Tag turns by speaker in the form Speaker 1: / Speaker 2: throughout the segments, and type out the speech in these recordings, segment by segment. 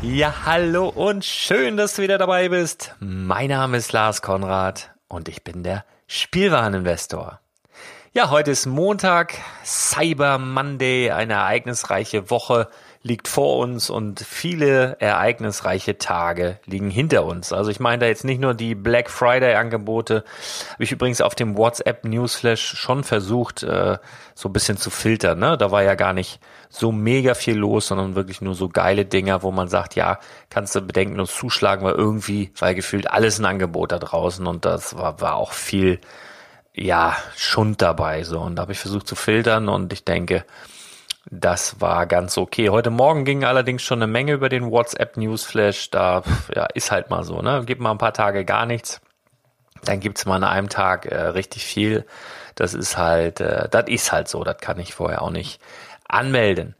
Speaker 1: Ja, hallo und schön, dass du wieder dabei bist. Mein Name ist Lars Konrad und ich bin der Spielwareninvestor. Ja, heute ist Montag, Cyber Monday, eine ereignisreiche Woche liegt vor uns und viele ereignisreiche Tage liegen hinter uns. Also ich meine da jetzt nicht nur die Black Friday Angebote, habe ich übrigens auf dem WhatsApp Newsflash schon versucht, äh, so ein bisschen zu filtern. Ne? Da war ja gar nicht so mega viel los, sondern wirklich nur so geile Dinger, wo man sagt, ja, kannst du bedenkenlos zuschlagen, weil irgendwie war gefühlt alles ein Angebot da draußen und das war, war auch viel, ja, Schund dabei, so. Und da habe ich versucht zu filtern und ich denke, das war ganz okay. Heute Morgen ging allerdings schon eine Menge über den WhatsApp Newsflash. Da ja, ist halt mal so, ne? Gibt mal ein paar Tage gar nichts. Dann gibt's mal an einem Tag äh, richtig viel. Das ist halt, äh, das ist halt so. Das kann ich vorher auch nicht anmelden.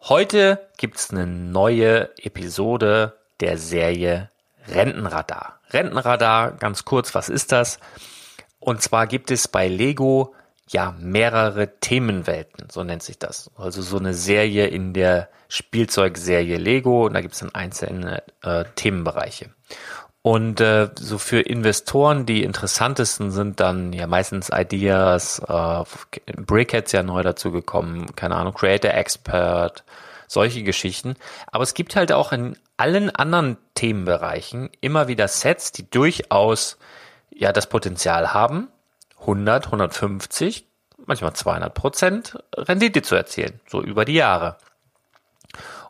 Speaker 1: Heute gibt's eine neue Episode der Serie Rentenradar. Rentenradar, ganz kurz, was ist das? Und zwar gibt es bei Lego ja mehrere Themenwelten, so nennt sich das. Also so eine Serie in der Spielzeugserie Lego und da gibt es dann einzelne äh, Themenbereiche. Und äh, so für Investoren die interessantesten sind dann ja meistens Ideas, äh, Brickheads ja neu dazu gekommen, keine Ahnung, Creator Expert, solche Geschichten. Aber es gibt halt auch in allen anderen Themenbereichen immer wieder Sets, die durchaus ja das Potenzial haben,
Speaker 2: 100, 150, manchmal 200 Prozent Rendite zu erzielen, so über die Jahre.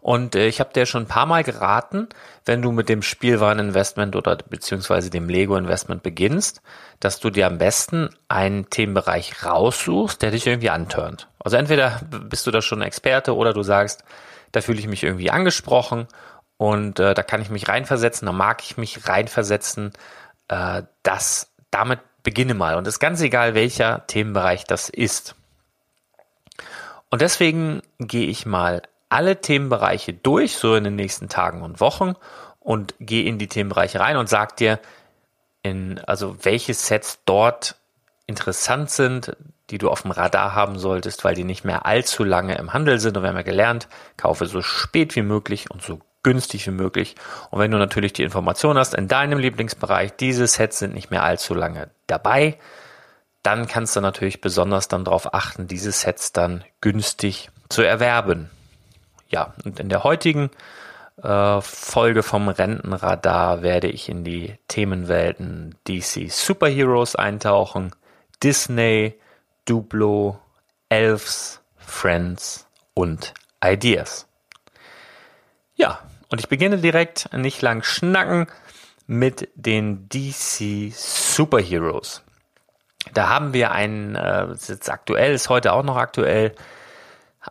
Speaker 2: Und äh, ich habe dir schon ein paar Mal geraten, wenn du mit dem Spielwareninvestment oder beziehungsweise dem Lego-Investment beginnst, dass du dir am besten einen Themenbereich raussuchst, der dich irgendwie antörnt. Also entweder bist du da schon Experte oder du sagst, da fühle ich mich irgendwie angesprochen und äh, da kann ich mich reinversetzen, da mag ich mich reinversetzen. Äh, das damit beginne mal und es ist ganz egal, welcher Themenbereich das ist. Und deswegen gehe ich mal alle Themenbereiche durch, so in den nächsten Tagen und Wochen und gehe in die Themenbereiche rein und sag dir, in, also welche Sets dort interessant sind, die du auf dem Radar haben solltest, weil die nicht mehr allzu lange im Handel sind. Und wir haben ja gelernt, kaufe so spät wie möglich und so günstig wie möglich. Und wenn du natürlich die Information hast in deinem Lieblingsbereich, diese Sets sind nicht mehr allzu lange dabei, dann kannst du natürlich besonders dann darauf achten, diese Sets dann günstig zu erwerben. Ja, und in der heutigen äh, Folge vom Rentenradar werde ich in die Themenwelten DC Superheroes eintauchen, Disney, Duplo, Elves, Friends und Ideas. Ja, und ich beginne direkt, nicht lang schnacken, mit den DC Superheroes. Da haben wir ein, äh, jetzt aktuell, ist heute auch noch aktuell,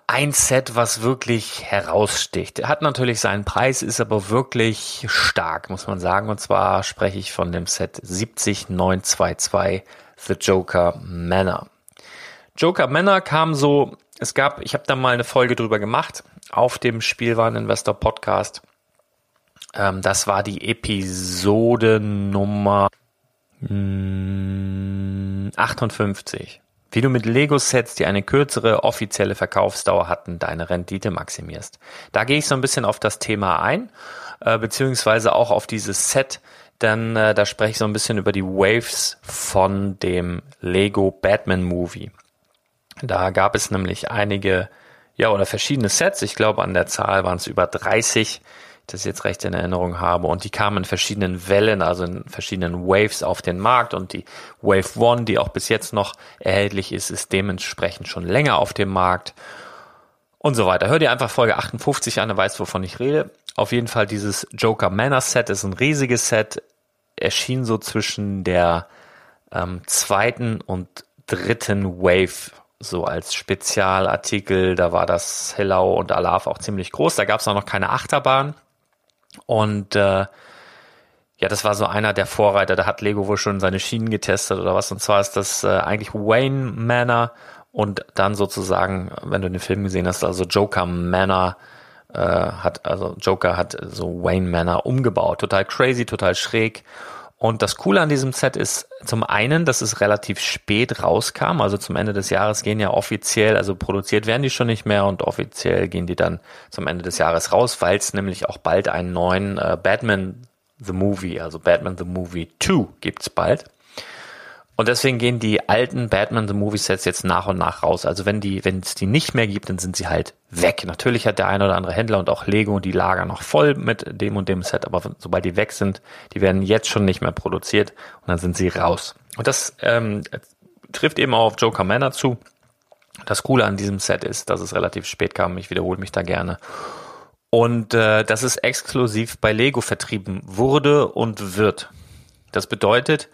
Speaker 2: ein Set, was wirklich heraussticht. Hat natürlich seinen Preis, ist aber wirklich stark, muss man sagen. Und zwar spreche ich von dem Set 70922 The Joker Manor. Joker Manor kam so, es gab, ich habe da mal eine Folge drüber gemacht auf dem Spielwareninvestor Podcast. Ähm, das war die Episode Nummer 58. Hm, wie du mit Lego-Sets, die eine kürzere offizielle Verkaufsdauer hatten, deine Rendite maximierst. Da gehe ich so ein bisschen auf das Thema ein, äh, beziehungsweise auch auf dieses Set, denn äh, da spreche ich so ein bisschen über die Waves von dem Lego Batman Movie. Da gab es nämlich einige, ja, oder verschiedene Sets. Ich glaube, an der Zahl waren es über 30, das jetzt recht in Erinnerung habe. Und die kamen in verschiedenen Wellen, also in verschiedenen Waves auf den Markt. Und die Wave One, die auch bis jetzt noch erhältlich ist, ist dementsprechend schon länger auf dem Markt. Und so weiter. Hör dir einfach Folge 58 an, du weißt, wovon ich rede. Auf jeden Fall dieses Joker Manor Set ist ein riesiges Set. Erschien so zwischen der ähm, zweiten und dritten Wave so als Spezialartikel. Da war das Hellau und Alaf auch ziemlich groß. Da gab es auch noch keine Achterbahn. Und äh, ja, das war so einer der Vorreiter. Da hat Lego wohl schon seine Schienen getestet oder was. Und zwar ist das äh, eigentlich Wayne Manor und dann sozusagen, wenn du den Film gesehen hast, also Joker Manor äh, hat, also Joker hat so Wayne Manor umgebaut. Total crazy, total schräg. Und das Coole an diesem Set ist zum einen, dass es relativ spät rauskam. Also zum Ende des Jahres gehen ja offiziell, also produziert werden die schon nicht mehr und offiziell gehen die dann zum Ende des Jahres raus, weil es nämlich auch bald einen neuen äh, Batman The Movie, also Batman The Movie 2 gibt's bald. Und deswegen gehen die alten Batman The Movie Sets jetzt nach und nach raus. Also wenn die, wenn es die nicht mehr gibt, dann sind sie halt weg. Natürlich hat der eine oder andere Händler und auch Lego die Lager noch voll mit dem und dem Set, aber sobald die weg sind, die werden jetzt schon nicht mehr produziert und dann sind sie raus. Und das ähm, trifft eben auch auf Joker Manor zu. Das Coole an diesem Set ist, dass es relativ spät kam. Ich wiederhole mich da gerne. Und äh, dass es exklusiv bei Lego vertrieben wurde und wird. Das bedeutet,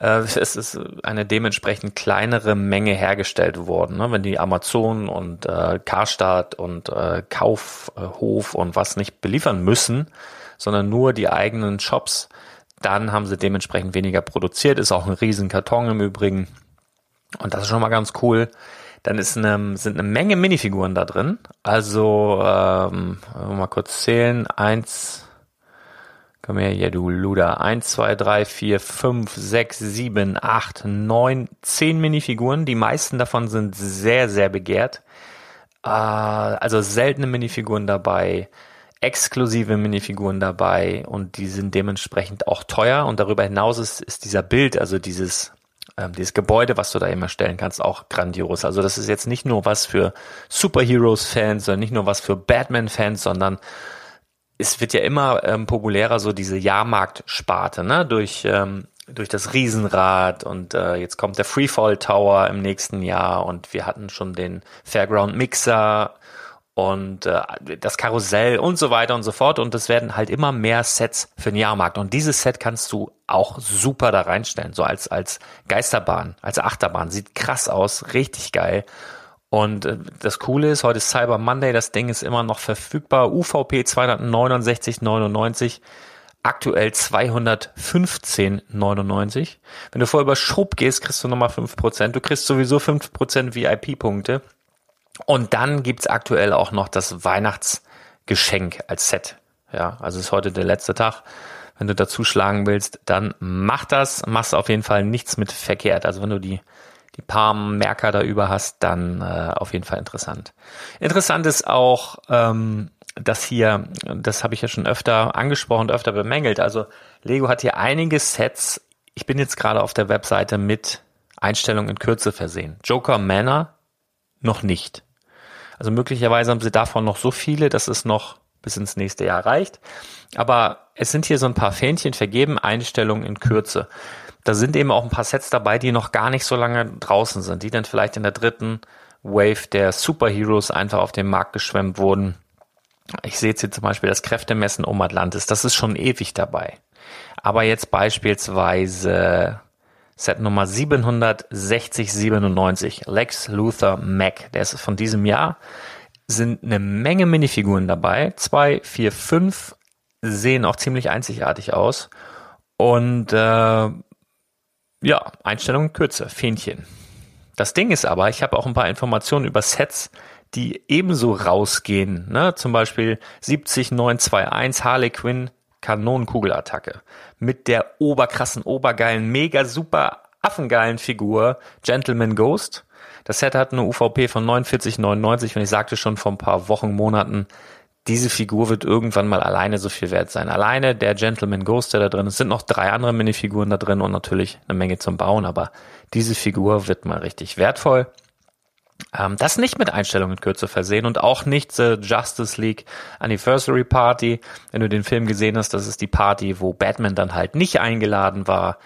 Speaker 2: äh, es ist eine dementsprechend kleinere Menge hergestellt worden. Ne? Wenn die Amazon und äh, Karstadt und äh, Kaufhof und was nicht beliefern müssen, sondern nur die eigenen Shops, dann haben sie dementsprechend weniger produziert. Ist auch ein riesen Karton im Übrigen. Und das ist schon mal ganz cool. Dann ist eine, sind eine Menge Minifiguren da drin. Also ähm, mal kurz zählen. Eins, Komm her, ja du Luda. 1, 2, 3, 4, 5, 6, 7, 8, 9, 10 Minifiguren. Die meisten davon sind sehr, sehr begehrt. Äh, also seltene Minifiguren dabei, exklusive Minifiguren dabei und die sind dementsprechend auch teuer. Und darüber hinaus ist, ist dieser Bild, also dieses ähm, dieses Gebäude, was du da immer stellen kannst, auch grandios. Also das ist jetzt nicht nur was für Superheroes-Fans, sondern nicht nur was für Batman-Fans, sondern es wird ja immer ähm, populärer, so diese Jahrmarktsparte, ne? Durch ähm, durch das Riesenrad und äh, jetzt kommt der Freefall Tower im nächsten Jahr und wir hatten schon den Fairground Mixer und äh, das Karussell und so weiter und so fort und es werden halt immer mehr Sets für den Jahrmarkt und dieses Set kannst du auch super da reinstellen, so als als Geisterbahn, als Achterbahn, sieht krass aus, richtig geil. Und äh, das Coole ist, heute ist Cyber Monday, das Ding ist immer noch verfügbar, UVP 269,99 aktuell 215,99. Wenn du vorher über Schrupp gehst, kriegst du nochmal 5%. Du kriegst sowieso 5% VIP-Punkte. Und dann gibt's aktuell auch noch das Weihnachtsgeschenk als Set. Ja, also ist heute der letzte Tag. Wenn du dazu schlagen willst, dann mach das. Machst auf jeden Fall nichts mit verkehrt. Also wenn du die, die paar Merker da über hast, dann äh, auf jeden Fall interessant. Interessant ist auch, ähm, das hier, das habe ich ja schon öfter angesprochen, öfter bemängelt. Also Lego hat hier einige Sets. Ich bin jetzt gerade auf der Webseite mit Einstellungen in Kürze versehen. Joker Manor noch nicht. Also möglicherweise haben sie davon noch so viele, dass es noch bis ins nächste Jahr reicht. Aber es sind hier so ein paar Fähnchen vergeben, Einstellungen in Kürze. Da sind eben auch ein paar Sets dabei, die noch gar nicht so lange draußen sind, die dann vielleicht in der dritten Wave der Superheroes einfach auf den Markt geschwemmt wurden ich sehe jetzt hier zum Beispiel das Kräftemessen um Atlantis, das ist schon ewig dabei. Aber jetzt beispielsweise Set Nummer 76097, Lex Luthor Mac, der ist von diesem Jahr, sind eine Menge Minifiguren dabei. Zwei, vier, fünf sehen auch ziemlich einzigartig aus. Und äh, ja, Einstellung Kürze, Fähnchen. Das Ding ist aber, ich habe auch ein paar Informationen über Sets, die ebenso rausgehen. Ne? Zum Beispiel 70921 Harley Quinn Kanonenkugelattacke mit der oberkrassen, obergeilen, mega super affengeilen Figur Gentleman Ghost. Das Set hat eine UVP von 49,99 und ich sagte schon vor ein paar Wochen, Monaten, diese Figur wird irgendwann mal alleine so viel wert sein. Alleine der Gentleman Ghost, der da drin ist, es sind noch drei andere Minifiguren da drin und natürlich eine Menge zum Bauen, aber diese Figur wird mal richtig wertvoll. Ähm, das nicht mit Einstellungen in Kürze versehen und auch nicht The Justice League Anniversary Party. Wenn du den Film gesehen hast, das ist die Party, wo Batman dann halt nicht eingeladen war.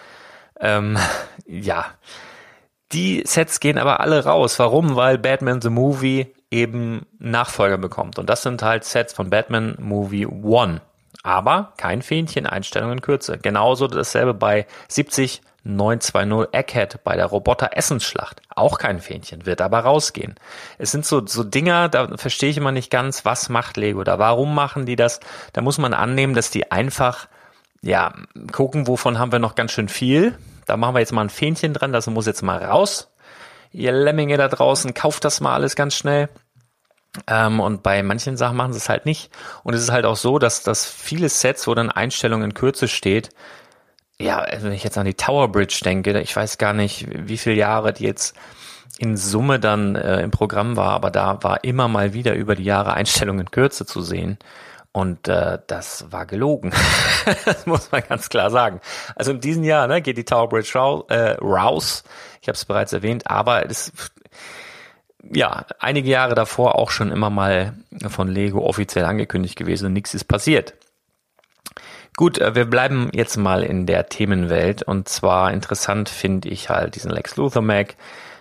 Speaker 2: Ähm, ja, die Sets gehen aber alle raus. Warum? Weil Batman the Movie eben Nachfolger bekommt. Und das sind halt Sets von Batman Movie One. Aber kein Fähnchen, Einstellungen in Kürze. Genauso dasselbe bei 70 920 Egghead bei der Roboter-Essensschlacht. Auch kein Fähnchen, wird aber rausgehen. Es sind so, so Dinger, da verstehe ich immer nicht ganz, was macht Lego da? Warum machen die das? Da muss man annehmen, dass die einfach, ja, gucken, wovon haben wir noch ganz schön viel. Da machen wir jetzt mal ein Fähnchen dran, das muss jetzt mal raus. Ihr Lemminge da draußen, kauft das mal alles ganz schnell. Ähm, und bei manchen Sachen machen sie es halt nicht. Und es ist halt auch so, dass, dass viele Sets, wo dann Einstellung in Kürze steht, ja, also wenn ich jetzt an die Tower Bridge denke, ich weiß gar nicht, wie viele Jahre die jetzt in Summe dann äh, im Programm war, aber da war immer mal wieder über die Jahre Einstellungen in Kürze zu sehen. Und äh, das war gelogen. das muss man ganz klar sagen. Also in diesem Jahr ne, geht die Tower Bridge raus. Äh, raus. Ich habe es bereits erwähnt, aber es ja einige Jahre davor auch schon immer mal von Lego offiziell angekündigt gewesen und nichts ist passiert. Gut, äh, wir bleiben jetzt mal in der Themenwelt und zwar interessant finde ich halt diesen Lex Luthor Mag.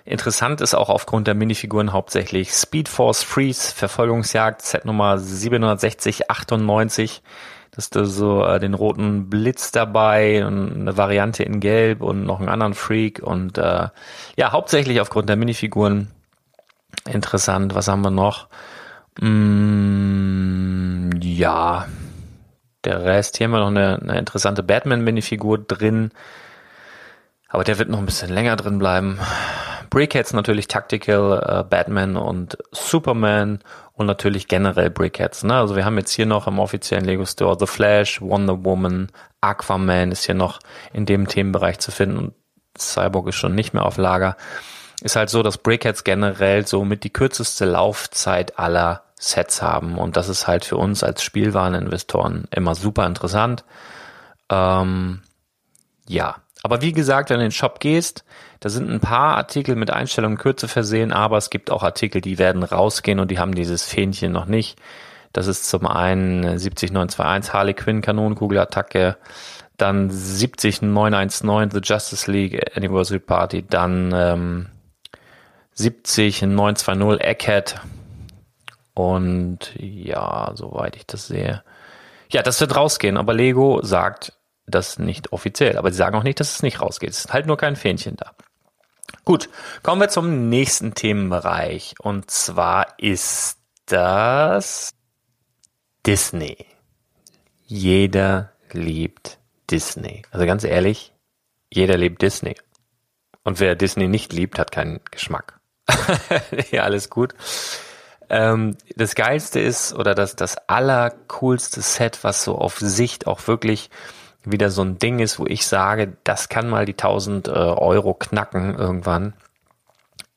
Speaker 2: Interessant ist auch aufgrund der Minifiguren hauptsächlich Speed Force Freeze Verfolgungsjagd Set Nummer 76098. Das ist so äh, den roten Blitz dabei und eine Variante in Gelb und noch einen anderen Freak und äh, ja hauptsächlich aufgrund der Minifiguren interessant. Was haben wir noch? Mm, ja, der Rest, hier haben wir noch eine, eine interessante Batman-Minifigur drin. Aber der wird noch ein bisschen länger drin bleiben. Brickheads natürlich Tactical, äh, Batman und Superman und natürlich generell Brickheads. Ne? Also wir haben jetzt hier noch im offiziellen Lego Store The Flash, Wonder Woman, Aquaman ist hier noch in dem Themenbereich zu finden Cyborg ist schon nicht mehr auf Lager. Ist halt so, dass Brickheads generell so mit die kürzeste Laufzeit aller Sets haben. Und das ist halt für uns als Spielwareninvestoren immer super interessant. Ähm, ja, aber wie gesagt, wenn du in den Shop gehst, da sind ein paar Artikel mit Einstellungen Kürze versehen, aber es gibt auch Artikel, die werden rausgehen und die haben dieses Fähnchen noch nicht. Das ist zum einen 70921 Harley Quinn Kanonenkugelattacke, dann 70919 The Justice League Anniversary Party, dann ähm, 70920 Egghead und ja, soweit ich das sehe. Ja, das wird rausgehen, aber Lego sagt das nicht offiziell. Aber sie sagen auch nicht, dass es nicht rausgeht. Es ist halt nur kein Fähnchen da. Gut, kommen wir zum nächsten Themenbereich. Und zwar ist das Disney. Jeder liebt Disney. Also ganz ehrlich, jeder liebt Disney. Und wer Disney nicht liebt, hat keinen Geschmack. ja, alles gut. Ähm, das Geilste ist oder das, das allercoolste Set, was so auf Sicht auch wirklich wieder so ein Ding ist, wo ich sage, das kann mal die 1000 äh, Euro knacken irgendwann,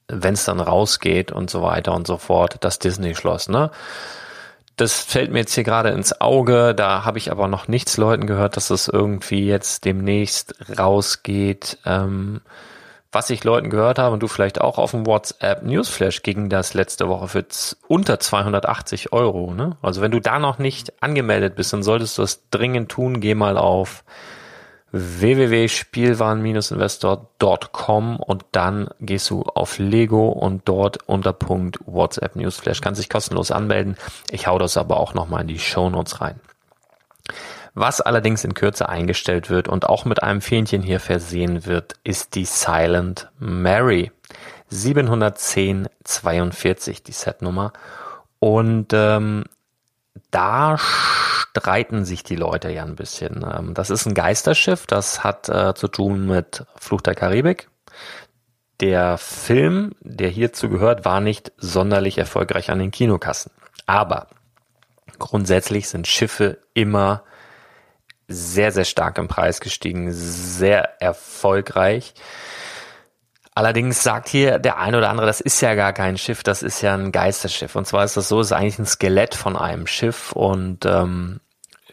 Speaker 2: wenn es dann rausgeht und so weiter und so fort, das Disney-Schloss, ne? Das fällt mir jetzt hier gerade ins Auge, da habe ich aber noch nichts Leuten gehört, dass das irgendwie jetzt demnächst rausgeht. Ähm, was ich Leuten gehört habe und du vielleicht auch auf dem WhatsApp Newsflash ging das letzte Woche für unter 280 Euro. Ne? Also wenn du da noch nicht angemeldet bist, dann solltest du das dringend tun. Geh mal auf www.spielwaren-investor.com und dann gehst du auf Lego und dort unter Punkt WhatsApp Newsflash kannst dich kostenlos anmelden. Ich hau das aber auch nochmal in die Show Notes rein. Was allerdings in Kürze eingestellt wird und auch mit einem Fähnchen hier versehen wird, ist die Silent Mary. 71042 die Setnummer. Und ähm, da streiten sich die Leute ja ein bisschen. Ähm, das ist ein Geisterschiff, das hat äh, zu tun mit Fluch der Karibik. Der Film, der hierzu gehört, war nicht sonderlich erfolgreich an den Kinokassen. Aber grundsätzlich sind Schiffe immer sehr, sehr stark im Preis gestiegen, sehr erfolgreich. Allerdings sagt hier der eine oder andere, das ist ja gar kein Schiff, das ist ja ein Geisterschiff. Und zwar ist das so, es ist eigentlich ein Skelett von einem Schiff und ähm,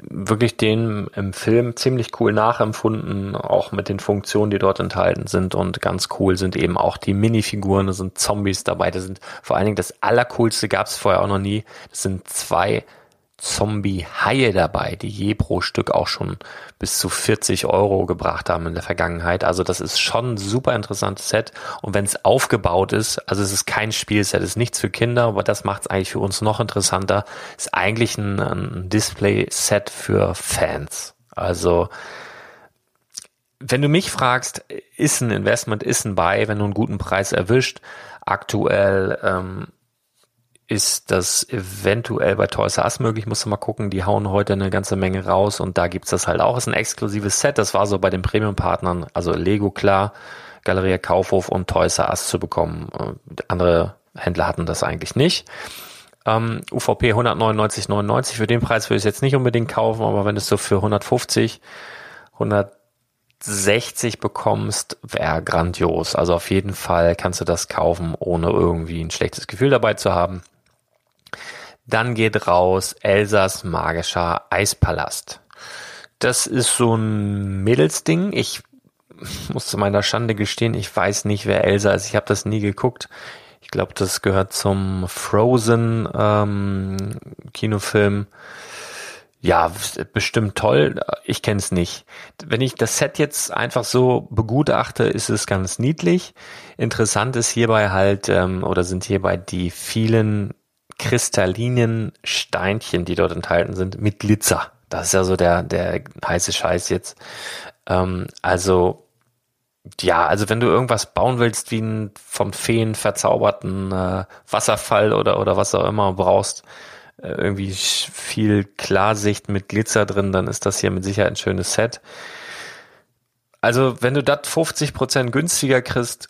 Speaker 2: wirklich den im Film ziemlich cool nachempfunden, auch mit den Funktionen, die dort enthalten sind. Und ganz cool sind eben auch die Minifiguren, da sind Zombies dabei, da sind vor allen Dingen das Allercoolste gab es vorher auch noch nie. Das sind zwei Zombie-Haie dabei, die je pro Stück auch schon bis zu 40 Euro gebracht haben in der Vergangenheit. Also das ist schon ein super interessantes Set. Und wenn es aufgebaut ist, also es ist kein Spielset, es ist nichts für Kinder, aber das macht es eigentlich für uns noch interessanter, ist eigentlich ein, ein Display-Set für Fans. Also wenn du mich fragst, ist ein Investment, ist ein Buy, wenn du einen guten Preis erwischt, aktuell ähm, ist das eventuell bei Toys R Us möglich, musst du mal gucken, die hauen heute eine ganze Menge raus und da gibt's das halt auch. ist ein exklusives Set, das war so bei den Premium-Partnern, also Lego klar, Galeria Kaufhof und Toys R Us zu bekommen. Äh, andere Händler hatten das eigentlich nicht. Ähm, UVP 199,99, für den Preis würde ich es jetzt nicht unbedingt kaufen, aber wenn du es so für 150, 160 bekommst, wäre grandios. Also auf jeden Fall kannst du das kaufen, ohne irgendwie ein schlechtes Gefühl dabei zu haben. Dann geht raus Elsas magischer Eispalast. Das ist so ein Mädelsding. Ich muss zu meiner Schande gestehen, ich weiß nicht, wer Elsa ist. Ich habe das nie geguckt. Ich glaube, das gehört zum Frozen ähm, Kinofilm. Ja, bestimmt toll. Ich kenne es nicht. Wenn ich das Set jetzt einfach so begutachte, ist es ganz niedlich. Interessant ist hierbei halt, ähm, oder sind hierbei die vielen kristallinen Steinchen, die dort enthalten sind, mit Glitzer. Das ist ja so der, der heiße Scheiß jetzt. Ähm, also, ja, also wenn du irgendwas bauen willst, wie einen vom Feen verzauberten äh, Wasserfall oder, oder was auch immer brauchst, äh, irgendwie viel Klarsicht mit Glitzer drin, dann ist das hier mit Sicherheit ein schönes Set. Also, wenn du das 50% günstiger kriegst,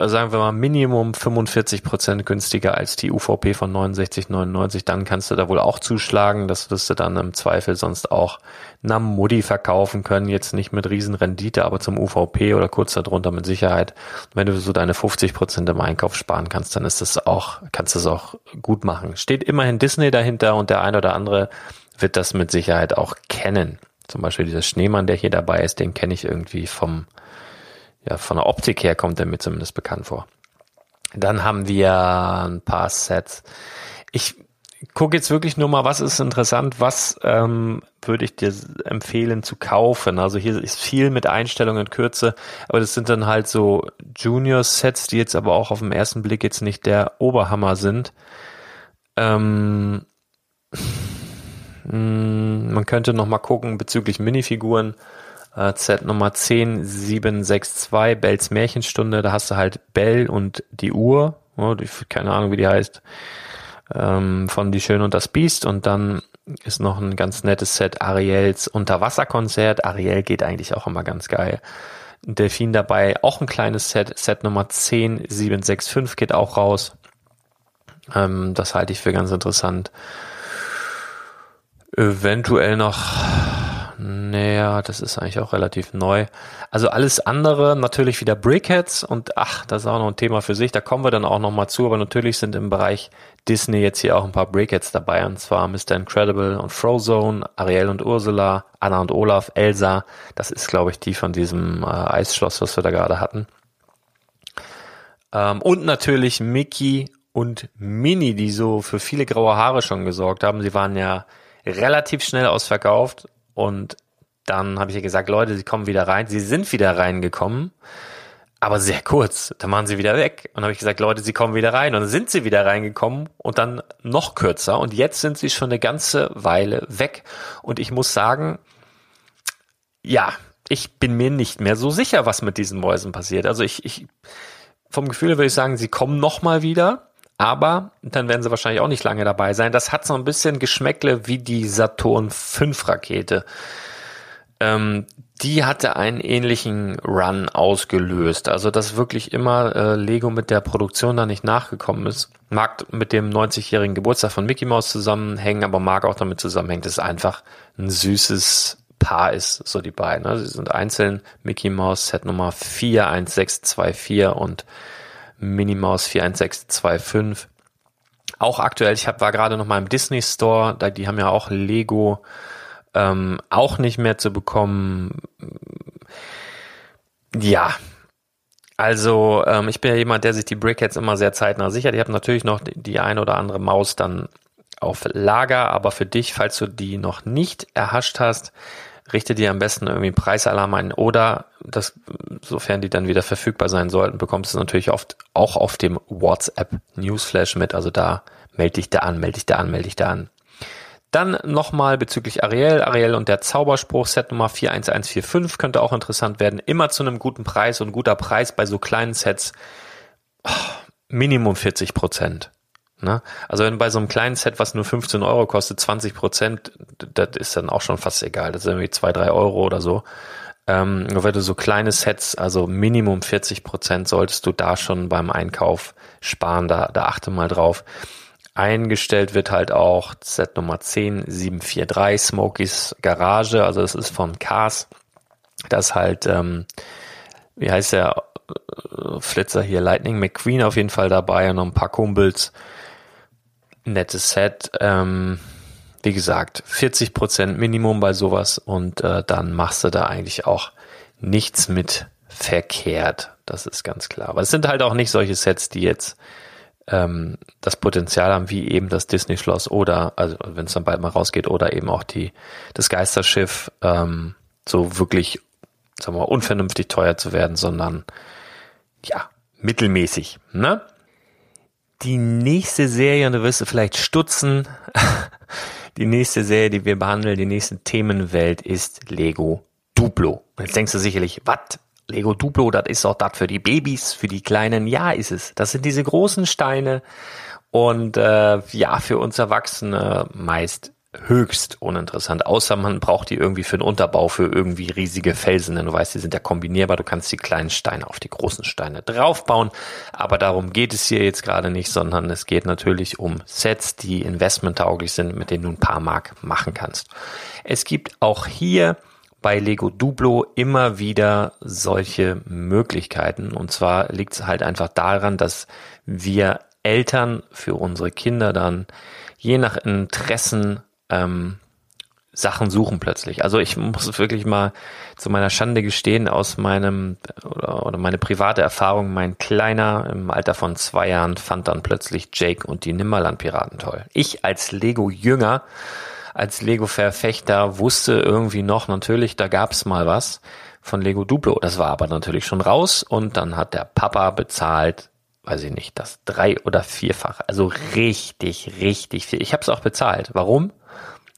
Speaker 2: sagen wir mal, Minimum 45 Prozent günstiger als die UVP von 69,99, dann kannst du da wohl auch zuschlagen. Das wirst du dann im Zweifel sonst auch nach Mudi verkaufen können. Jetzt nicht mit Riesenrendite, aber zum UVP oder kurz darunter mit Sicherheit. wenn du so deine 50 Prozent im Einkauf sparen kannst, dann ist das auch, kannst du es auch gut machen. Steht immerhin Disney dahinter und der ein oder andere wird das mit Sicherheit auch kennen. Zum Beispiel dieser Schneemann, der hier dabei ist, den kenne ich irgendwie vom ja, von der Optik her kommt er mir zumindest bekannt vor. Dann haben wir ein paar Sets. Ich guck jetzt wirklich nur mal, was ist interessant, was ähm, würde ich dir empfehlen zu kaufen. Also hier ist viel mit Einstellungen in Kürze, aber das sind dann halt so Junior-Sets, die jetzt aber auch auf den ersten Blick jetzt nicht der Oberhammer sind. Ähm, hm, man könnte noch mal gucken bezüglich Minifiguren. Äh, Set Nummer 10762, Bells Märchenstunde. Da hast du halt Bell und die Uhr. Oh, die, keine Ahnung, wie die heißt. Ähm, von Die Schöne und das Biest. Und dann ist noch ein ganz nettes Set Ariels Unterwasserkonzert. Ariel geht eigentlich auch immer ganz geil. Delfin dabei, auch ein kleines Set. Set Nummer 10765 geht auch raus. Ähm, das halte ich für ganz interessant. Eventuell noch, naja, das ist eigentlich auch relativ neu. Also alles andere, natürlich wieder Brickheads und ach, das ist auch noch ein Thema für sich, da kommen wir dann auch noch mal zu, aber natürlich sind im Bereich Disney jetzt hier auch ein paar Brickheads dabei, und zwar Mr. Incredible und Frozone, Ariel und Ursula, Anna und Olaf, Elsa, das ist glaube ich die von diesem äh, Eisschloss, was wir da gerade hatten. Ähm, und natürlich Mickey und Minnie, die so für viele graue Haare schon gesorgt haben. Sie waren ja relativ schnell ausverkauft und dann habe ich ja gesagt, Leute, sie kommen wieder rein. Sie sind wieder reingekommen, aber sehr kurz. Dann waren sie wieder weg. Und habe ich gesagt, Leute, sie kommen wieder rein. Und dann sind sie wieder reingekommen und dann noch kürzer. Und jetzt sind sie schon eine ganze Weile weg. Und ich muss sagen, ja, ich bin mir nicht mehr so sicher, was mit diesen Mäusen passiert. Also ich, ich vom Gefühl würde ich sagen, sie kommen noch mal wieder aber dann werden sie wahrscheinlich auch nicht lange dabei sein. Das hat so ein bisschen Geschmäckle wie die Saturn V Rakete. Ähm, die hatte einen ähnlichen Run ausgelöst. Also dass wirklich immer äh, Lego mit der Produktion da nicht nachgekommen ist. Mag mit dem 90-jährigen Geburtstag von Mickey Mouse zusammenhängen, aber mag auch damit zusammenhängen, dass es einfach ein süßes Paar ist, so die beiden. Also sie sind einzeln Mickey Mouse Set Nummer 41624 und Minimaus 41625. Auch aktuell, ich hab, war gerade noch mal im Disney Store, da, die haben ja auch Lego ähm, auch nicht mehr zu bekommen. Ja, also ähm, ich bin ja jemand, der sich die Brickheads immer sehr zeitnah sichert. Ich habe natürlich noch die, die eine oder andere Maus dann auf Lager, aber für dich, falls du die noch nicht erhascht hast, richte dir am besten irgendwie einen Preisalarm ein oder das, sofern die dann wieder verfügbar sein sollten, bekommst du natürlich oft auch auf dem WhatsApp Newsflash mit. Also da melde dich da an, melde dich da an, melde dich da an. Dann nochmal bezüglich Ariel. Ariel und der Zauberspruch Set Nummer 41145 könnte auch interessant werden. Immer zu einem guten Preis und guter Preis bei so kleinen Sets. Oh, Minimum 40 Prozent. Ne? Also wenn bei so einem kleinen Set, was nur 15 Euro kostet, 20 Prozent, das ist dann auch schon fast egal. Das sind irgendwie zwei, drei Euro oder so. Ähm, nur wenn du so kleine Sets, also Minimum 40 Prozent, solltest du da schon beim Einkauf sparen. Da, da achte mal drauf. Eingestellt wird halt auch Set Nummer 10743, Smokies Garage. Also das ist von Cars. Das halt, ähm, wie heißt der Flitzer hier? Lightning McQueen auf jeden Fall dabei und noch ein paar Kumpels nettes Set. Ähm, wie gesagt, 40 Prozent Minimum bei sowas und äh, dann machst du da eigentlich auch nichts mit verkehrt. Das ist ganz klar. Aber es sind halt auch nicht solche Sets, die jetzt ähm, das Potenzial haben, wie eben das Disney-Schloss oder, also wenn es dann bald mal rausgeht, oder eben auch die das Geisterschiff, ähm, so wirklich, sagen wir mal, unvernünftig teuer zu werden, sondern ja, mittelmäßig. Ne? Die nächste Serie, und du wirst vielleicht stutzen, die nächste Serie, die wir behandeln, die nächste Themenwelt ist Lego Duplo. Jetzt denkst du sicherlich, was? Lego Duplo, das ist doch das für die Babys, für die Kleinen. Ja, ist es. Das sind diese großen Steine. Und äh, ja, für uns Erwachsene meist höchst uninteressant, außer man braucht die irgendwie für den Unterbau für irgendwie riesige Felsen, denn du weißt, die sind ja kombinierbar, du kannst die kleinen Steine auf die großen Steine draufbauen, aber darum geht es hier jetzt gerade nicht, sondern es geht natürlich um Sets, die investmenttauglich sind, mit denen du ein paar Mark machen kannst. Es gibt auch hier bei Lego Duplo immer wieder solche Möglichkeiten. Und zwar liegt es halt einfach daran, dass wir Eltern für unsere Kinder dann je nach Interessen ähm, Sachen suchen plötzlich. Also ich muss wirklich mal zu meiner Schande gestehen, aus meinem oder, oder meine private Erfahrung, mein Kleiner im Alter von zwei Jahren fand dann plötzlich Jake und die Nimmerland-Piraten toll. Ich als Lego-Jünger, als Lego-Verfechter wusste irgendwie noch, natürlich, da gab's mal was von Lego Duplo. Das war aber natürlich schon raus und dann hat der Papa bezahlt, weiß ich nicht, das drei- oder vierfache. Also richtig, richtig viel. Ich habe es auch bezahlt. Warum?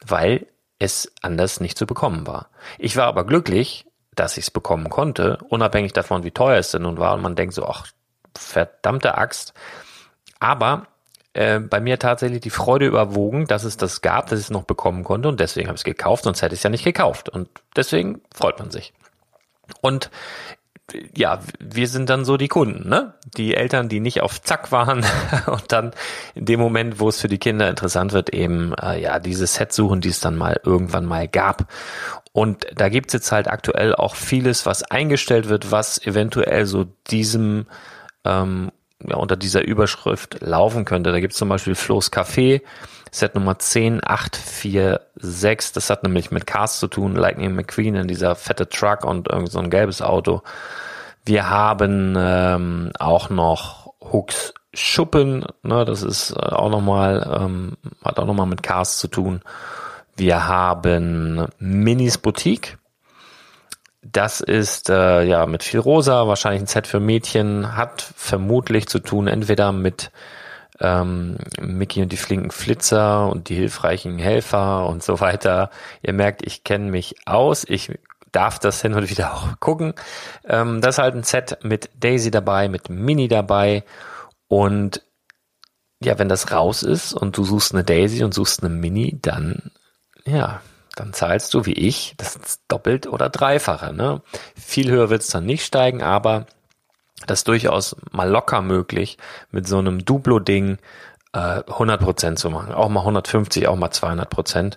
Speaker 2: Weil es anders nicht zu bekommen war. Ich war aber glücklich, dass ich es bekommen konnte, unabhängig davon, wie teuer es denn nun war. Und man denkt so, ach, verdammte Axt. Aber äh, bei mir tatsächlich die Freude überwogen, dass es das gab, dass ich es noch bekommen konnte. Und deswegen habe ich es gekauft, sonst hätte ich es ja nicht gekauft. Und deswegen freut man sich. Und ja, wir sind dann so die Kunden, ne? Die Eltern, die nicht auf Zack waren und dann in dem Moment, wo es für die Kinder interessant wird, eben äh, ja diese Set suchen, die es dann mal irgendwann mal gab. Und da gibt's jetzt halt aktuell auch vieles, was eingestellt wird, was eventuell so diesem ähm, ja, unter dieser Überschrift laufen könnte. Da gibt's zum Beispiel Flo's Café, Set Nummer 10846. Das hat nämlich mit Cars zu tun, Lightning McQueen in dieser fette Truck und irgend so ein gelbes Auto. Wir haben ähm, auch noch Hooks Schuppen, ne, das ist äh, auch nochmal, ähm, hat auch nochmal mit Cars zu tun. Wir haben Minis Boutique. Das ist äh, ja mit viel rosa, wahrscheinlich ein Set für Mädchen, hat vermutlich zu tun entweder mit ähm, Mickey und die flinken Flitzer und die hilfreichen Helfer und so weiter. Ihr merkt, ich kenne mich aus. Ich darf das hin und wieder auch gucken. Ähm, das ist halt ein Set mit Daisy dabei, mit Minnie dabei und ja, wenn das raus ist und du suchst eine Daisy und suchst eine Mini, dann ja, dann zahlst du wie ich das doppelt oder dreifache. Ne? Viel höher wird es dann nicht steigen, aber das durchaus mal locker möglich, mit so einem Duplo-Ding äh, 100% zu machen. Auch mal 150, auch mal 200%.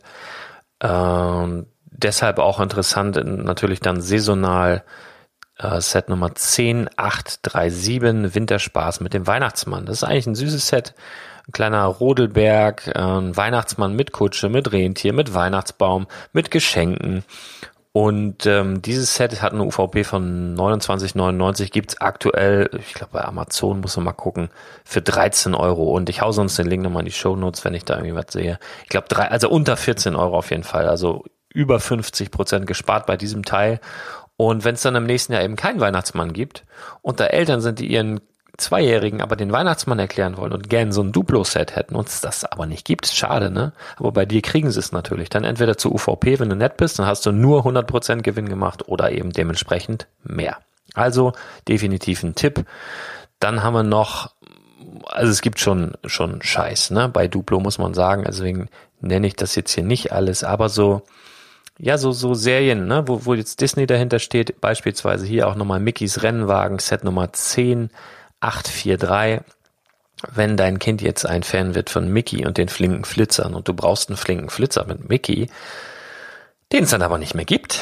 Speaker 2: Ähm, deshalb auch interessant, natürlich dann saisonal äh, Set Nummer 10837, Winterspaß mit dem Weihnachtsmann. Das ist eigentlich ein süßes Set. Ein kleiner Rodelberg, äh, ein Weihnachtsmann mit Kutsche, mit Rentier, mit Weihnachtsbaum, mit Geschenken. Und ähm, dieses Set hat eine UVP von 29,99, gibt's aktuell, ich glaube bei Amazon muss man mal gucken, für 13 Euro. Und ich hau sonst den Link nochmal in die Show Notes, wenn ich da irgendwie was sehe. Ich glaube, also unter 14 Euro auf jeden Fall. Also über 50 Prozent gespart bei diesem Teil. Und wenn es dann im nächsten Jahr eben keinen Weihnachtsmann gibt und da Eltern sind, die ihren Zweijährigen aber den Weihnachtsmann erklären wollen und gern so ein Duplo-Set hätten und es das aber nicht gibt, schade, ne? Aber bei dir kriegen sie es natürlich. Dann entweder zu UVP, wenn du nett bist, dann hast du nur 100% Gewinn gemacht oder eben dementsprechend mehr. Also definitiv ein Tipp. Dann haben wir noch, also es gibt schon, schon Scheiß, ne? Bei Duplo muss man sagen, deswegen nenne ich das jetzt hier nicht alles, aber so, ja, so, so Serien, ne, wo, wo jetzt Disney dahinter steht, beispielsweise hier auch nochmal Mickeys Rennwagen, Set Nummer 10, 843. Wenn dein Kind jetzt ein Fan wird von Mickey und den flinken Flitzern und du brauchst einen flinken Flitzer mit Mickey, den es dann aber nicht mehr gibt,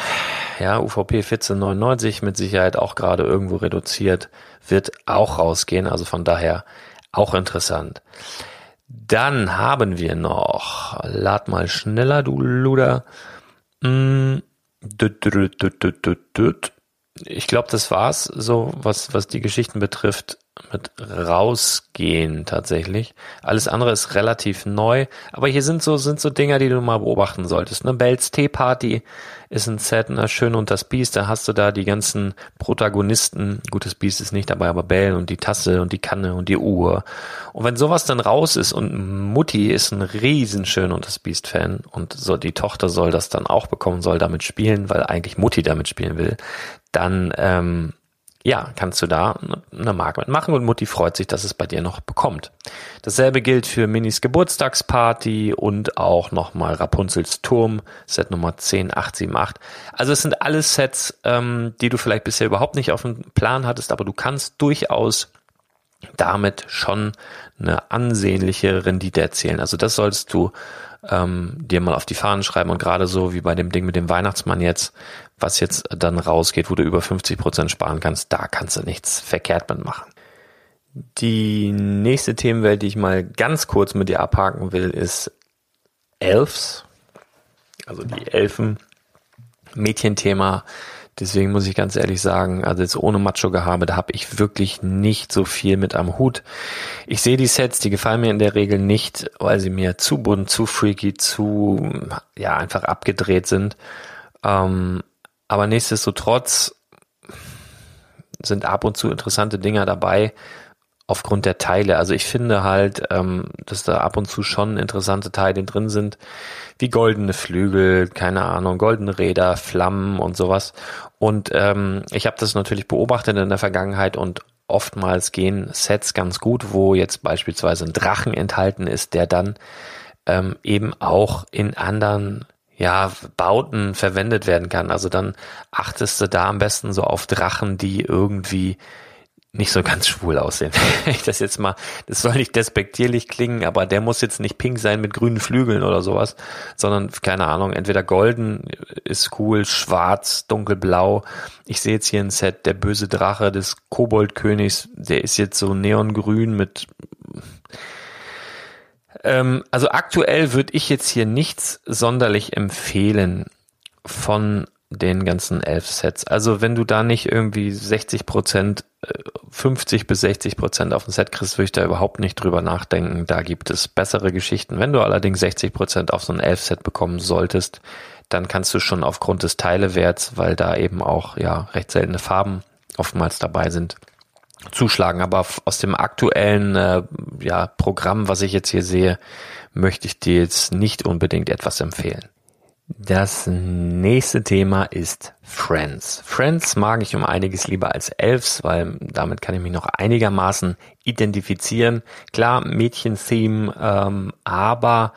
Speaker 2: ja, UVP 1499 mit Sicherheit auch gerade irgendwo reduziert, wird auch rausgehen, also von daher auch interessant. Dann haben wir noch, lad mal schneller, du Luder, Mm, ich glaube, das war's so, was, was die Geschichten betrifft, mit rausgehen tatsächlich. Alles andere ist relativ neu, aber hier sind so, sind so Dinger, die du mal beobachten solltest. Ne? Bells Tea Party ist ein Set, ne? Schön und das Biest, da hast du da die ganzen Protagonisten. Gutes Biest ist nicht dabei, aber Bell und die Tasse und die Kanne und die Uhr. Und wenn sowas dann raus ist und Mutti ist ein riesen Schön und das Biest Fan und so die Tochter soll das dann auch bekommen, soll damit spielen, weil eigentlich Mutti damit spielen will, dann ähm, ja, kannst du da eine Marke mitmachen und Mutti freut sich, dass es bei dir noch bekommt. Dasselbe gilt für Minis Geburtstagsparty und auch nochmal Rapunzels Turm, Set Nummer 10878. Also es sind alles Sets, ähm, die du vielleicht bisher überhaupt nicht auf dem Plan hattest, aber du kannst durchaus damit schon eine ansehnliche Rendite erzielen. Also das solltest du ähm, dir mal auf die Fahnen schreiben und gerade so wie bei dem Ding mit dem Weihnachtsmann jetzt, was jetzt dann rausgeht, wo du über 50 Prozent sparen kannst, da kannst du nichts verkehrt mitmachen. Die nächste Themenwelt, die ich mal ganz kurz mit dir abhaken will, ist Elves. Also die Elfen-Mädchenthema. Deswegen muss ich ganz ehrlich sagen, also jetzt ohne Macho-Gehabe, da habe ich wirklich nicht so viel mit am Hut. Ich sehe die Sets, die gefallen mir in der Regel nicht, weil sie mir zu bunt, zu freaky, zu, ja, einfach abgedreht sind. Ähm, aber nichtsdestotrotz sind ab und zu interessante Dinger dabei aufgrund der Teile. Also ich finde halt, ähm, dass da ab und zu schon interessante Teile drin sind, wie goldene Flügel, keine Ahnung, goldene Räder, Flammen und sowas. Und ähm, ich habe das natürlich beobachtet in der Vergangenheit und oftmals gehen Sets ganz gut, wo jetzt beispielsweise ein Drachen enthalten ist, der dann ähm, eben auch in anderen ja, Bauten verwendet werden kann. Also dann achtest du da am besten so auf Drachen, die irgendwie nicht so ganz schwul aussehen. ich das jetzt mal, das soll nicht despektierlich klingen, aber der muss jetzt nicht pink sein mit grünen Flügeln oder sowas, sondern keine Ahnung, entweder golden ist cool, schwarz, dunkelblau. Ich sehe jetzt hier ein Set, der böse Drache des Koboldkönigs, der ist jetzt so neongrün mit ähm, also aktuell würde ich jetzt hier nichts sonderlich empfehlen von den ganzen Elf-Sets. Also wenn du da nicht irgendwie 60 Prozent, 50 äh, bis 60 Prozent auf ein Set kriegst, würde ich da überhaupt nicht drüber nachdenken. Da gibt es bessere Geschichten. Wenn du allerdings 60 Prozent auf so ein Elf-Set bekommen solltest, dann kannst du schon aufgrund des Teilewerts, weil da eben auch ja recht seltene Farben oftmals dabei sind, zuschlagen. Aber aus dem aktuellen äh, ja, Programm, was ich jetzt hier sehe, möchte ich dir jetzt nicht unbedingt etwas empfehlen. Das nächste Thema ist Friends. Friends mag ich um einiges lieber als Elves, weil damit kann ich mich noch einigermaßen identifizieren. Klar, Mädchen-Theme, ähm, aber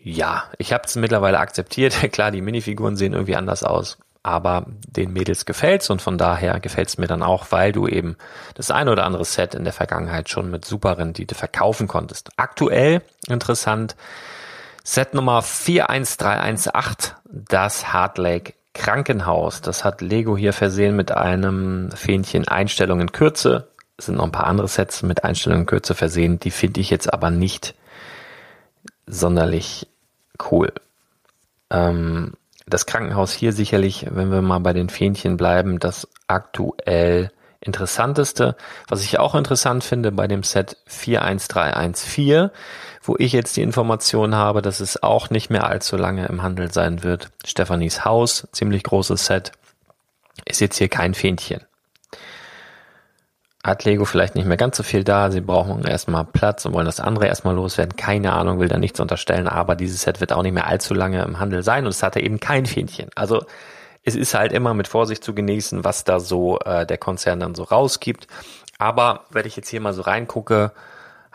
Speaker 2: ja, ich habe es mittlerweile akzeptiert. Klar, die Minifiguren sehen irgendwie anders aus, aber den Mädels gefällt's und von daher gefällt's mir dann auch, weil du eben das eine oder andere Set in der Vergangenheit schon mit super Rendite verkaufen konntest. Aktuell interessant Set Nummer 41318, das Heartlake Krankenhaus. Das hat Lego hier versehen mit einem Fähnchen Einstellung in Kürze. Es sind noch ein paar andere Sets mit Einstellungen in Kürze versehen. Die finde ich jetzt aber nicht sonderlich cool. Ähm, das Krankenhaus hier sicherlich, wenn wir mal bei den Fähnchen bleiben, das aktuell interessanteste. Was ich auch interessant finde bei dem Set 41314 wo ich jetzt die Information habe, dass es auch nicht mehr allzu lange im Handel sein wird. Stephanies Haus, ziemlich großes Set, ist jetzt hier kein Fähnchen. Hat Lego vielleicht nicht mehr ganz so viel da, sie brauchen erstmal Platz und wollen das andere erstmal loswerden. Keine Ahnung, will da nichts unterstellen, aber dieses Set wird auch nicht mehr allzu lange im Handel sein und es hatte eben kein Fähnchen. Also es ist halt immer mit Vorsicht zu genießen, was da so äh, der Konzern dann so rausgibt. Aber wenn ich jetzt hier mal so reingucke,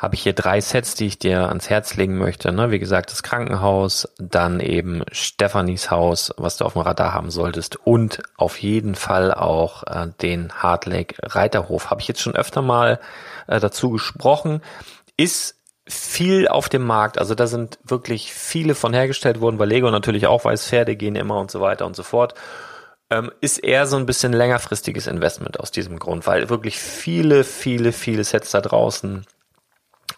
Speaker 2: habe ich hier drei Sets, die ich dir ans Herz legen möchte. Ne? Wie gesagt, das Krankenhaus, dann eben Stephanies Haus, was du auf dem Radar haben solltest und auf jeden Fall auch äh, den Hard Lake Reiterhof. Habe ich jetzt schon öfter mal äh, dazu gesprochen. Ist viel auf dem Markt, also da sind wirklich viele von hergestellt worden, weil Lego natürlich auch weiß, Pferde gehen immer und so weiter und so fort ähm, ist eher so ein bisschen längerfristiges Investment aus diesem Grund, weil wirklich viele, viele, viele Sets da draußen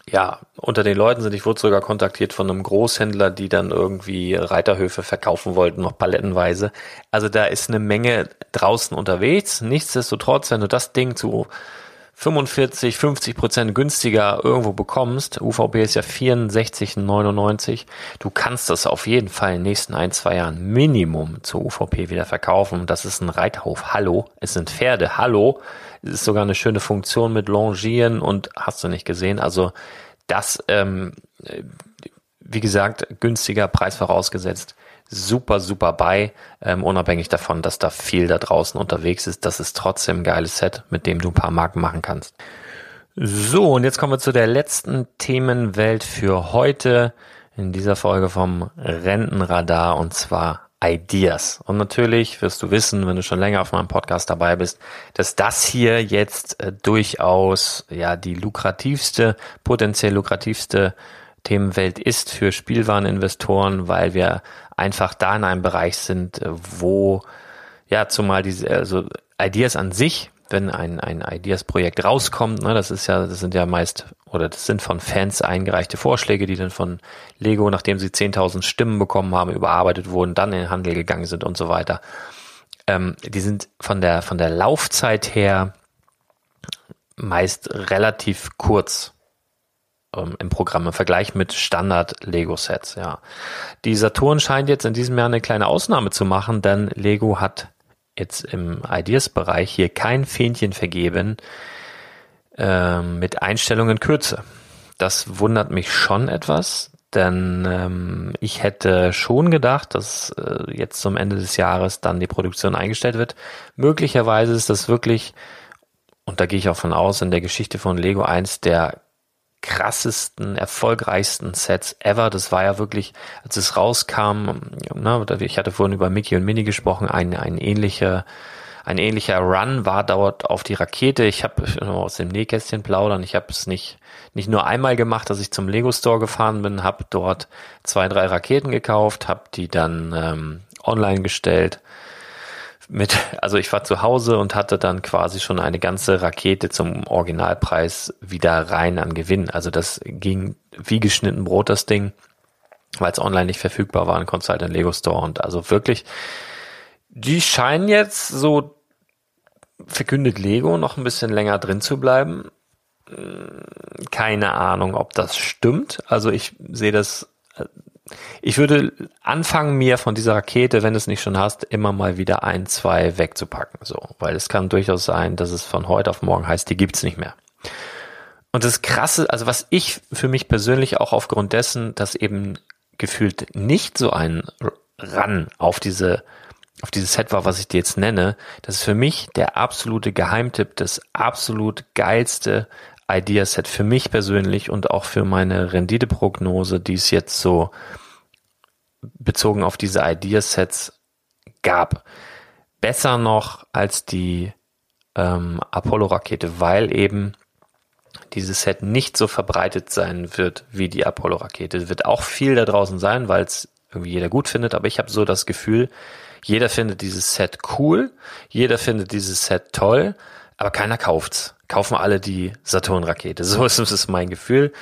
Speaker 2: ja, unter den Leuten sind, ich wurde sogar kontaktiert von einem Großhändler, die dann irgendwie Reiterhöfe verkaufen wollten, noch palettenweise. Also da ist eine Menge draußen unterwegs. Nichtsdestotrotz, wenn du das Ding zu 45, 50 Prozent günstiger irgendwo bekommst, UVP ist ja 64,99, du kannst das auf jeden Fall in den nächsten ein, zwei Jahren Minimum zur UVP wieder verkaufen. Das ist ein Reiterhof. Hallo. Es sind Pferde. Hallo. Ist sogar eine schöne Funktion mit Longieren und hast du nicht gesehen. Also das, ähm, wie gesagt, günstiger Preis vorausgesetzt. Super, super bei, ähm, unabhängig davon, dass da viel da draußen unterwegs ist. Das ist trotzdem ein geiles Set, mit dem du ein paar Marken machen kannst. So, und jetzt kommen wir zu der letzten Themenwelt für heute in dieser Folge vom Rentenradar und zwar Ideas. Und natürlich wirst du wissen, wenn du schon länger auf meinem Podcast dabei bist, dass das hier jetzt äh, durchaus ja die lukrativste, potenziell lukrativste Themenwelt ist für Spielwareninvestoren, weil wir einfach da in einem Bereich sind, äh, wo ja zumal diese also Ideas an sich, wenn ein ein Ideas Projekt rauskommt, ne, das ist ja das sind ja meist oder das sind von Fans eingereichte Vorschläge, die dann von Lego, nachdem sie 10.000 Stimmen bekommen haben, überarbeitet wurden, dann in den Handel gegangen sind und so weiter. Ähm, die sind von der, von der Laufzeit her meist relativ kurz ähm, im Programm im Vergleich mit Standard-Lego-Sets, ja. Die Saturn scheint jetzt in diesem Jahr eine kleine Ausnahme zu machen, denn Lego hat jetzt im Ideas-Bereich hier kein Fähnchen vergeben äh, mit Einstellungen Kürze. Das wundert mich schon etwas, denn ähm, ich hätte schon gedacht, dass äh, jetzt zum Ende des Jahres dann die Produktion eingestellt wird. Möglicherweise ist das wirklich, und da gehe ich auch von aus, in der Geschichte von Lego eins der krassesten, erfolgreichsten Sets ever. Das war ja wirklich, als es rauskam, ne, ich hatte vorhin über Mickey und Minnie gesprochen, ein, ein ähnlicher ein ähnlicher Run war dort auf die Rakete. Ich habe aus dem Nähkästchen plaudern. Ich habe es nicht nicht nur einmal gemacht, dass ich zum Lego Store gefahren bin, habe dort zwei drei Raketen gekauft, habe die dann ähm, online gestellt mit, also ich war zu Hause und hatte dann quasi schon eine ganze Rakete zum Originalpreis wieder rein an Gewinn. Also das ging wie geschnitten Brot, das Ding, weil es online nicht verfügbar war und konnte halt in Lego Store und also wirklich, die scheinen jetzt so verkündet Lego noch ein bisschen länger drin zu bleiben. Keine Ahnung, ob das stimmt. Also ich sehe das ich würde anfangen, mir von dieser Rakete, wenn du es nicht schon hast, immer mal wieder ein, zwei wegzupacken. So, weil es kann durchaus sein, dass es von heute auf morgen heißt, die gibt's nicht mehr. Und das Krasse, also was ich für mich persönlich auch aufgrund dessen, dass eben gefühlt nicht so ein Run auf diese auf dieses Set war, was ich dir jetzt nenne, das ist für mich der absolute Geheimtipp, das absolut geilste Ideaset für mich persönlich und auch für meine Renditeprognose, die es jetzt so bezogen auf diese Ideasets gab. Besser noch als die ähm, Apollo-Rakete, weil eben dieses Set nicht so verbreitet sein wird wie die Apollo-Rakete. Wird auch viel da draußen sein, weil es irgendwie jeder gut findet, aber ich habe so das Gefühl, jeder findet dieses Set cool, jeder findet dieses Set toll, aber keiner kauft's. Kaufen alle die Saturn-Rakete. So ist es mein Gefühl.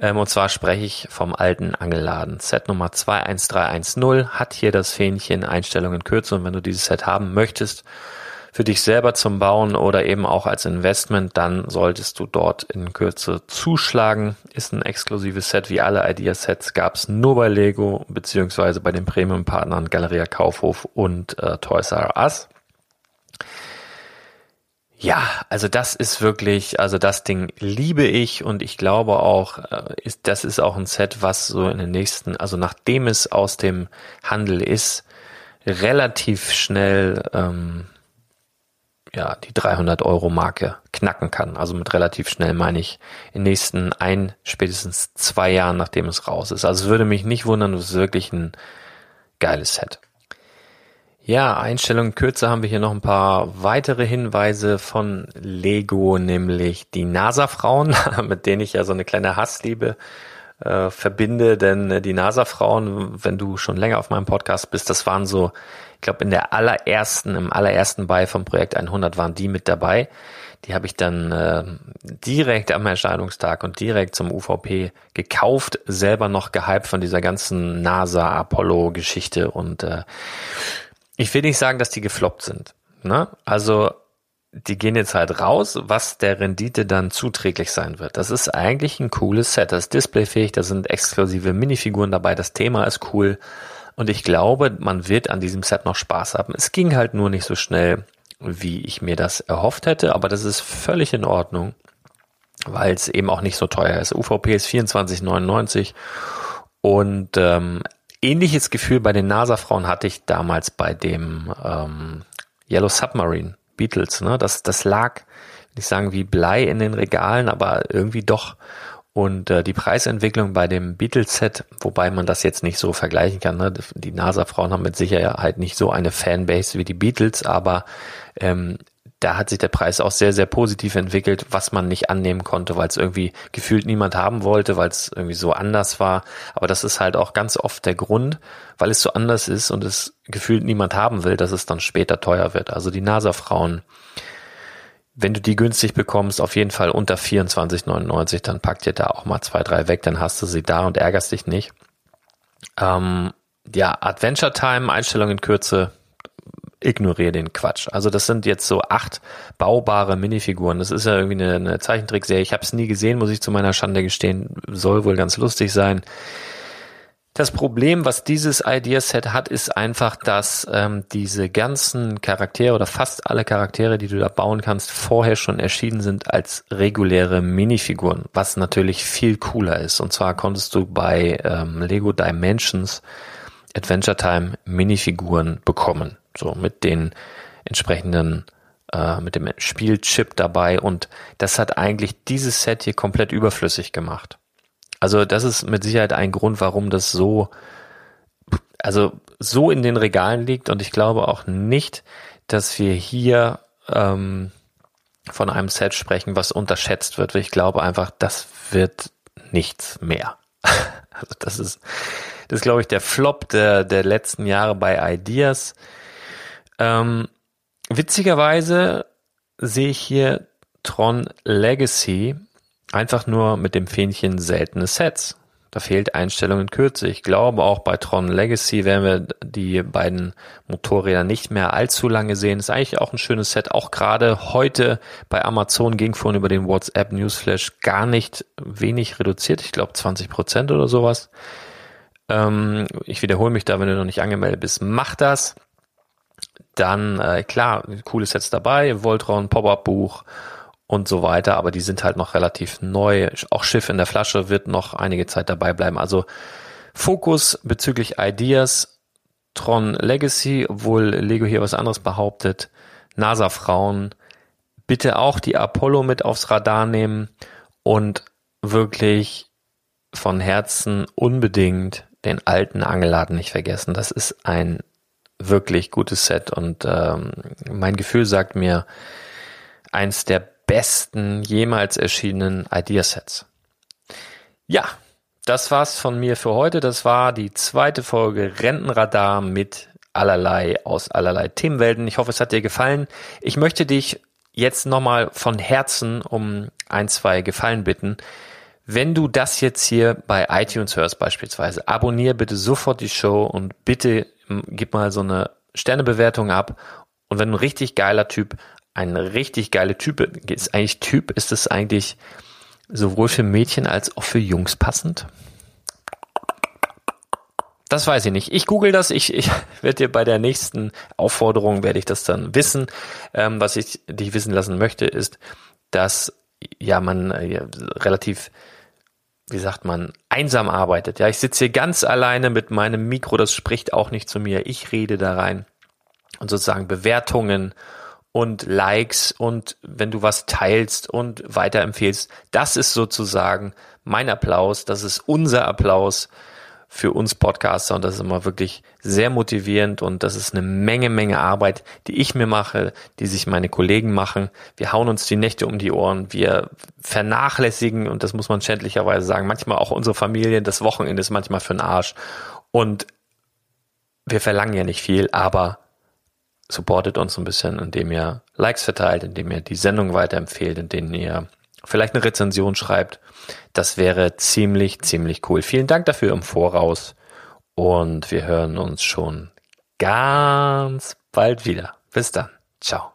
Speaker 2: Ähm, und zwar spreche ich vom alten Angelladen. Set Nummer 21310 hat hier das Fähnchen Einstellungen Kürze. Und wenn du dieses Set haben möchtest, für dich selber zum Bauen oder eben auch als Investment, dann solltest du dort in Kürze zuschlagen. Ist ein exklusives Set wie alle Idea-Sets, gab es nur bei Lego beziehungsweise bei den Premium-Partnern Galeria Kaufhof und äh, Toys R Us. Ja, also das ist wirklich, also das Ding liebe ich und ich glaube auch, äh, ist, das ist auch ein Set, was so in den nächsten, also nachdem es aus dem Handel ist, relativ schnell ähm, ja, die 300 Euro Marke knacken kann. Also mit relativ schnell meine ich in den nächsten ein, spätestens zwei Jahren, nachdem es raus ist. Also es würde mich nicht wundern, es ist wirklich ein geiles Set. Ja, Einstellungen kürzer haben wir hier noch ein paar weitere Hinweise von Lego, nämlich die NASA-Frauen, mit denen ich ja so eine kleine Hassliebe äh, verbinde, denn äh, die NASA-Frauen, wenn du schon länger auf meinem Podcast bist, das waren so ich glaube, in der allerersten, im allerersten Buy vom Projekt 100 waren die mit dabei. Die habe ich dann äh, direkt am Erscheinungstag und direkt zum UVP gekauft, selber noch gehypt von dieser ganzen NASA-Apollo-Geschichte und äh, ich will nicht sagen, dass die gefloppt sind. Ne? Also die gehen jetzt halt raus, was der Rendite dann zuträglich sein wird. Das ist eigentlich ein cooles Set. Das ist displayfähig, da sind exklusive Minifiguren dabei, das Thema ist cool. Und ich glaube, man wird an diesem Set noch Spaß haben. Es ging halt nur nicht so schnell, wie ich mir das erhofft hätte, aber das ist völlig in Ordnung, weil es eben auch nicht so teuer ist. UVP ist 24,99 und ähm, ähnliches Gefühl bei den NASA-Frauen hatte ich damals bei dem ähm, Yellow Submarine Beatles. Ne? Das, das lag, ich sagen, wie Blei in den Regalen, aber irgendwie doch und äh, die Preisentwicklung bei dem Beatles-Set, wobei man das jetzt nicht so vergleichen kann, ne? die NASA-Frauen haben mit Sicherheit nicht so eine Fanbase wie die Beatles, aber ähm, da hat sich der Preis auch sehr, sehr positiv entwickelt, was man nicht annehmen konnte, weil es irgendwie gefühlt niemand haben wollte, weil es irgendwie so anders war. Aber das ist halt auch ganz oft der Grund, weil es so anders ist und es gefühlt niemand haben will, dass es dann später teuer wird. Also die NASA-Frauen wenn du die günstig bekommst, auf jeden Fall unter 24,99, dann pack dir da auch mal zwei, drei weg, dann hast du sie da und ärgerst dich nicht. Ähm, ja, Adventure Time, Einstellung in Kürze, ignoriere den Quatsch. Also das sind jetzt so acht baubare Minifiguren. Das ist ja irgendwie eine, eine Zeichentrickserie. Ich habe es nie gesehen, muss ich zu meiner Schande gestehen. Soll wohl ganz lustig sein. Das Problem, was dieses Ideaset hat, ist einfach, dass ähm, diese ganzen Charaktere oder fast alle Charaktere, die du da bauen kannst, vorher schon erschienen sind als reguläre Minifiguren, was natürlich viel cooler ist. Und zwar konntest du bei ähm, Lego Dimensions Adventure Time Minifiguren bekommen, so mit den entsprechenden äh, mit dem Spielchip dabei und das hat eigentlich dieses Set hier komplett überflüssig gemacht. Also das ist mit Sicherheit ein Grund, warum das so, also so in den Regalen liegt. Und ich glaube auch nicht, dass wir hier ähm, von einem Set sprechen, was unterschätzt wird. Ich glaube einfach, das wird nichts mehr. also das ist, das ist, glaube ich, der Flop der, der letzten Jahre bei Ideas. Ähm, witzigerweise sehe ich hier Tron Legacy Einfach nur mit dem Fähnchen seltene Sets. Da fehlt Einstellung in Kürze. Ich glaube, auch bei Tron Legacy werden wir die beiden Motorräder nicht mehr allzu lange sehen. Ist eigentlich auch ein schönes Set. Auch gerade heute bei Amazon ging vorhin über den WhatsApp Newsflash gar nicht wenig reduziert. Ich glaube 20 Prozent oder sowas. Ähm, ich wiederhole mich da, wenn du noch nicht angemeldet bist. Mach das. Dann, äh, klar, coole Sets dabei. Voltron, Pop-Up Buch und so weiter, aber die sind halt noch relativ neu. Auch Schiff in der Flasche wird noch einige Zeit dabei bleiben. Also Fokus bezüglich Ideas, Tron Legacy, obwohl Lego hier was anderes behauptet, NASA-Frauen, bitte auch die Apollo mit aufs Radar nehmen und wirklich von Herzen unbedingt den alten Angelladen nicht vergessen. Das ist ein wirklich gutes Set und ähm, mein Gefühl sagt mir, eins der besten jemals erschienenen Ideasets. Ja, das war's von mir für heute. Das war die zweite Folge Rentenradar mit allerlei aus allerlei Themenwelten. Ich hoffe, es hat dir gefallen. Ich möchte dich jetzt nochmal von Herzen um ein, zwei Gefallen bitten. Wenn du das jetzt hier bei iTunes hörst beispielsweise, abonniere bitte sofort die Show und bitte gib mal so eine Sternebewertung ab. Und wenn ein richtig geiler Typ ein richtig geile Typ ist eigentlich Typ, ist es eigentlich sowohl für Mädchen als auch für Jungs passend? Das weiß ich nicht. Ich google das. Ich, ich werde dir bei der nächsten Aufforderung werde ich das dann wissen. Ähm, was ich dich wissen lassen möchte, ist, dass ja man äh, ja, relativ, wie sagt man, einsam arbeitet. Ja, ich sitze hier ganz alleine mit meinem Mikro. Das spricht auch nicht zu mir. Ich rede da rein und sozusagen Bewertungen und Likes und wenn du was teilst und weiterempfehlst, das ist sozusagen mein Applaus, das ist unser Applaus für uns Podcaster und das ist immer wirklich sehr motivierend und das ist eine Menge, Menge Arbeit, die ich mir mache, die sich meine Kollegen machen. Wir hauen uns die Nächte um die Ohren, wir vernachlässigen und das muss man schändlicherweise sagen, manchmal auch unsere Familie, das Wochenende ist manchmal für den Arsch und wir verlangen ja nicht viel, aber supportet uns ein bisschen, indem ihr Likes verteilt, indem ihr die Sendung weiterempfehlt, indem ihr vielleicht eine Rezension schreibt. Das wäre ziemlich, ziemlich cool. Vielen Dank dafür im Voraus und wir hören uns schon ganz bald wieder. Bis dann. Ciao.